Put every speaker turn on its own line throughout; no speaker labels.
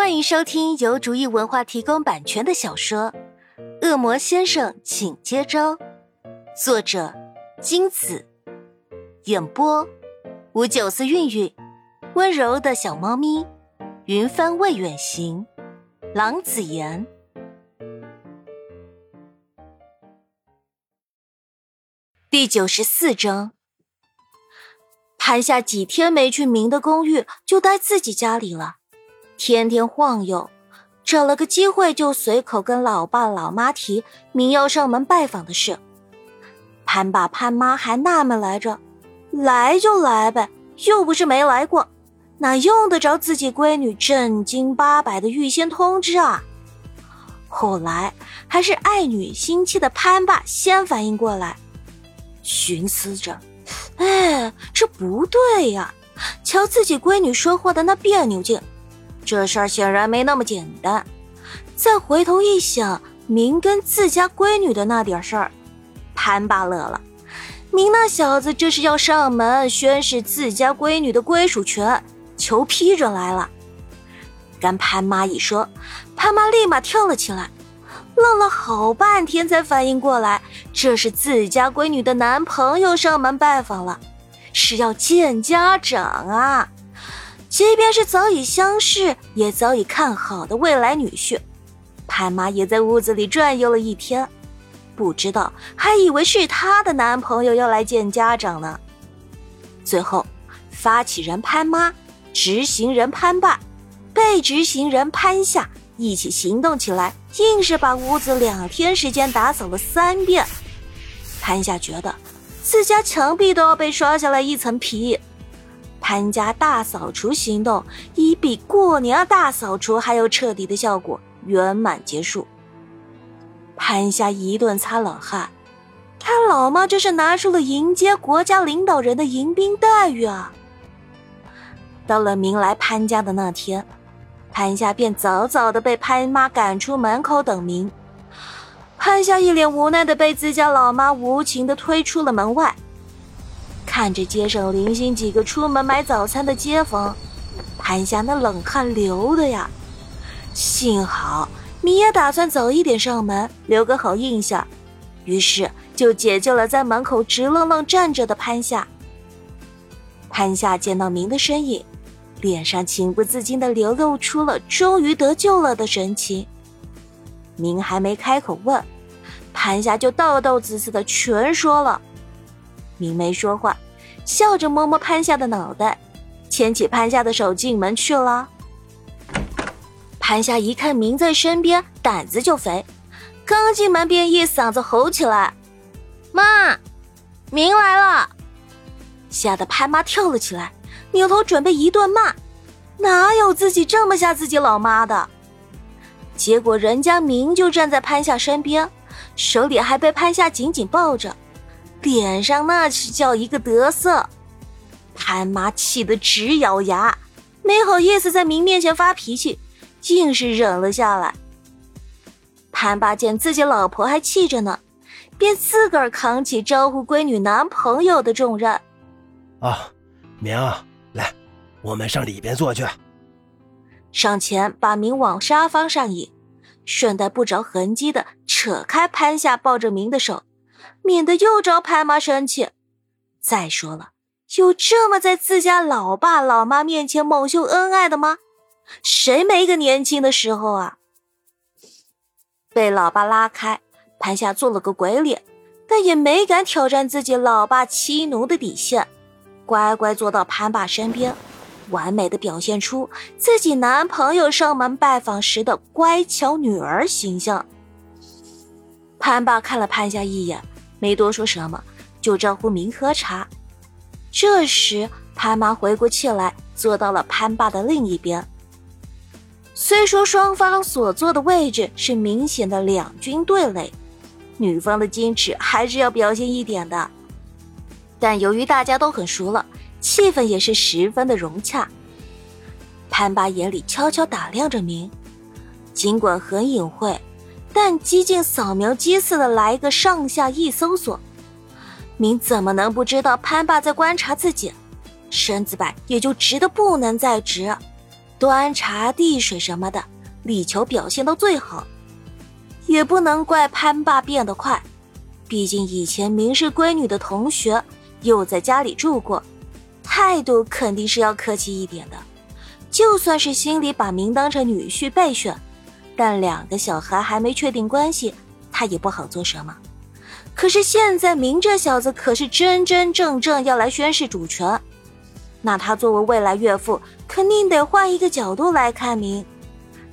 欢迎收听由竹意文化提供版权的小说《恶魔先生，请接招》，作者金子，演播吴九思、韵韵，温柔的小猫咪，云帆未远行，郎子言。第九十四章，潘夏几天没去明的公寓，就待自己家里了。天天晃悠，找了个机会就随口跟老爸老妈提明要上门拜访的事。潘爸潘妈还纳闷来着，来就来呗，又不是没来过，哪用得着自己闺女正经八百的预先通知啊？后来还是爱女心切的潘爸先反应过来，寻思着，哎，这不对呀，瞧自己闺女说话的那别扭劲。这事儿显然没那么简单。再回头一想，明跟自家闺女的那点事儿，潘爸乐了。明那小子这是要上门宣誓自家闺女的归属权，求批准来了。跟潘妈一说，潘妈立马跳了起来，愣了好半天才反应过来，这是自家闺女的男朋友上门拜访了，是要见家长啊。即便是早已相识、也早已看好的未来女婿，潘妈也在屋子里转悠了一天，不知道还以为是她的男朋友要来见家长呢。最后，发起人潘妈、执行人潘爸、被执行人潘夏一起行动起来，硬是把屋子两天时间打扫了三遍。潘夏觉得自家墙壁都要被刷下来一层皮。潘家大扫除行动以比过年大扫除还要彻底的效果圆满结束。潘夏一顿擦冷汗，他老妈这是拿出了迎接国家领导人的迎宾待遇啊！到了明来潘家的那天，潘夏便早早的被潘妈赶出门口等明。潘夏一脸无奈的被自家老妈无情的推出了门外。看着街上零星几个出门买早餐的街坊，潘夏那冷汗流的呀。幸好米也打算早一点上门，留个好印象，于是就解救了在门口直愣愣站着的潘夏。潘夏见到明的身影，脸上情不自禁的流露出了终于得救了的神情。明还没开口问，潘夏就道道子似的全说了。明没说话，笑着摸摸潘夏的脑袋，牵起潘夏的手进门去了。潘夏一看明在身边，胆子就肥，刚进门便一嗓子吼起来：“妈，明来了！”吓得潘妈跳了起来，扭头准备一顿骂，哪有自己这么吓自己老妈的？结果人家明就站在潘夏身边，手里还被潘夏紧紧抱着。脸上那是叫一个得瑟，潘妈气得直咬牙，没好意思在明面前发脾气，硬是忍了下来。潘爸见自己老婆还气着呢，便自个儿扛起招呼闺女男朋友的重任。
啊，明，来，我们上里边坐去。
上前把明往沙发上引，顺带不着痕迹的扯开潘夏抱着明的手。免得又招潘妈生气。再说了，有这么在自家老爸老妈面前猛秀恩爱的吗？谁没个年轻的时候啊？被老爸拉开，潘夏做了个鬼脸，但也没敢挑战自己老爸欺奴的底线，乖乖坐到潘爸身边，完美的表现出自己男朋友上门拜访时的乖巧女儿形象。潘爸看了潘夏一眼。没多说什么，就招呼明喝茶。这时，潘妈回过气来，坐到了潘爸的另一边。虽说双方所坐的位置是明显的两军对垒，女方的矜持还是要表现一点的。但由于大家都很熟了，气氛也是十分的融洽。潘爸眼里悄悄打量着明，尽管很隐晦。但激进扫描机似的来一个上下一搜索，明怎么能不知道潘爸在观察自己？身子板也就直的不能再直。端茶递水什么的，力求表现到最好。也不能怪潘爸变得快，毕竟以前明是闺女的同学，又在家里住过，态度肯定是要客气一点的。就算是心里把明当成女婿备选，但两个小孩还没确定关系，他也不好做什么。可是现在明这小子可是真真正正要来宣誓主权，那他作为未来岳父，肯定得换一个角度来看明，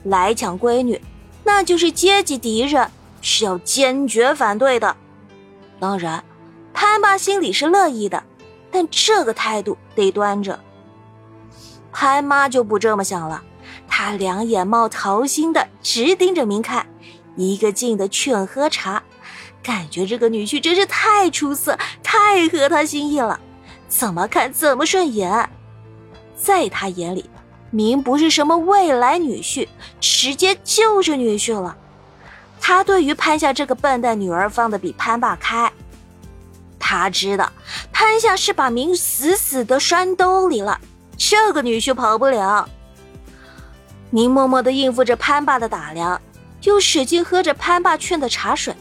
来抢闺女，那就是阶级敌人，是要坚决反对的。当然，潘爸心里是乐意的，但这个态度得端着。潘妈就不这么想了，他两眼冒桃心的直盯着明看，一个劲的劝喝茶，感觉这个女婿真是太出色，太合他心意了，怎么看怎么顺眼。在他眼里，明不是什么未来女婿，直接就是女婿了。他对于潘夏这个笨蛋女儿放的比潘爸开，他知道潘夏是把明死死的拴兜里了。这个女婿跑不了。明默默的应付着潘爸的打量，又使劲喝着潘爸劝的茶水，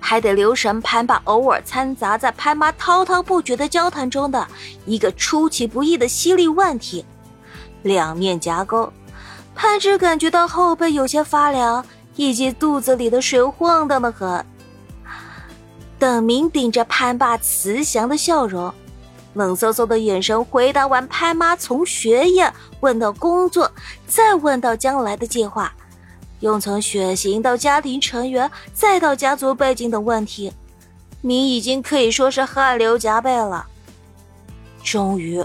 还得留神潘爸偶尔掺杂在潘妈滔滔不绝的交谈中的一个出其不意的犀利问题。两面夹攻，潘只感觉到后背有些发凉，以及肚子里的水晃荡的很。等明顶着潘爸慈祥的笑容。冷飕飕的眼神回答完潘妈从学业问到工作，再问到将来的计划，又从血型到家庭成员，再到家族背景等问题，你已经可以说是汗流浃背了。终于，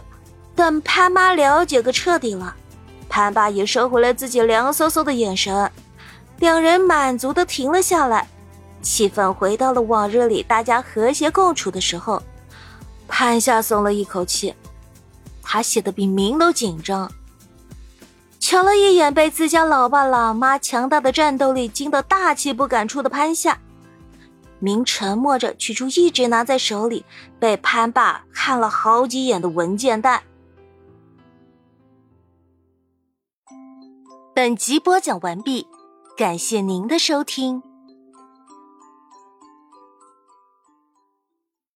等潘妈了解个彻底了，潘爸也收回了自己凉飕飕的眼神，两人满足的停了下来，气氛回到了往日里大家和谐共处的时候。潘夏松了一口气，他写的比明都紧张。瞧了一眼被自家老爸老妈强大的战斗力惊得大气不敢出的潘夏，明沉默着取出一直拿在手里被潘爸看了好几眼的文件袋。本集播讲完毕，感谢您的收听。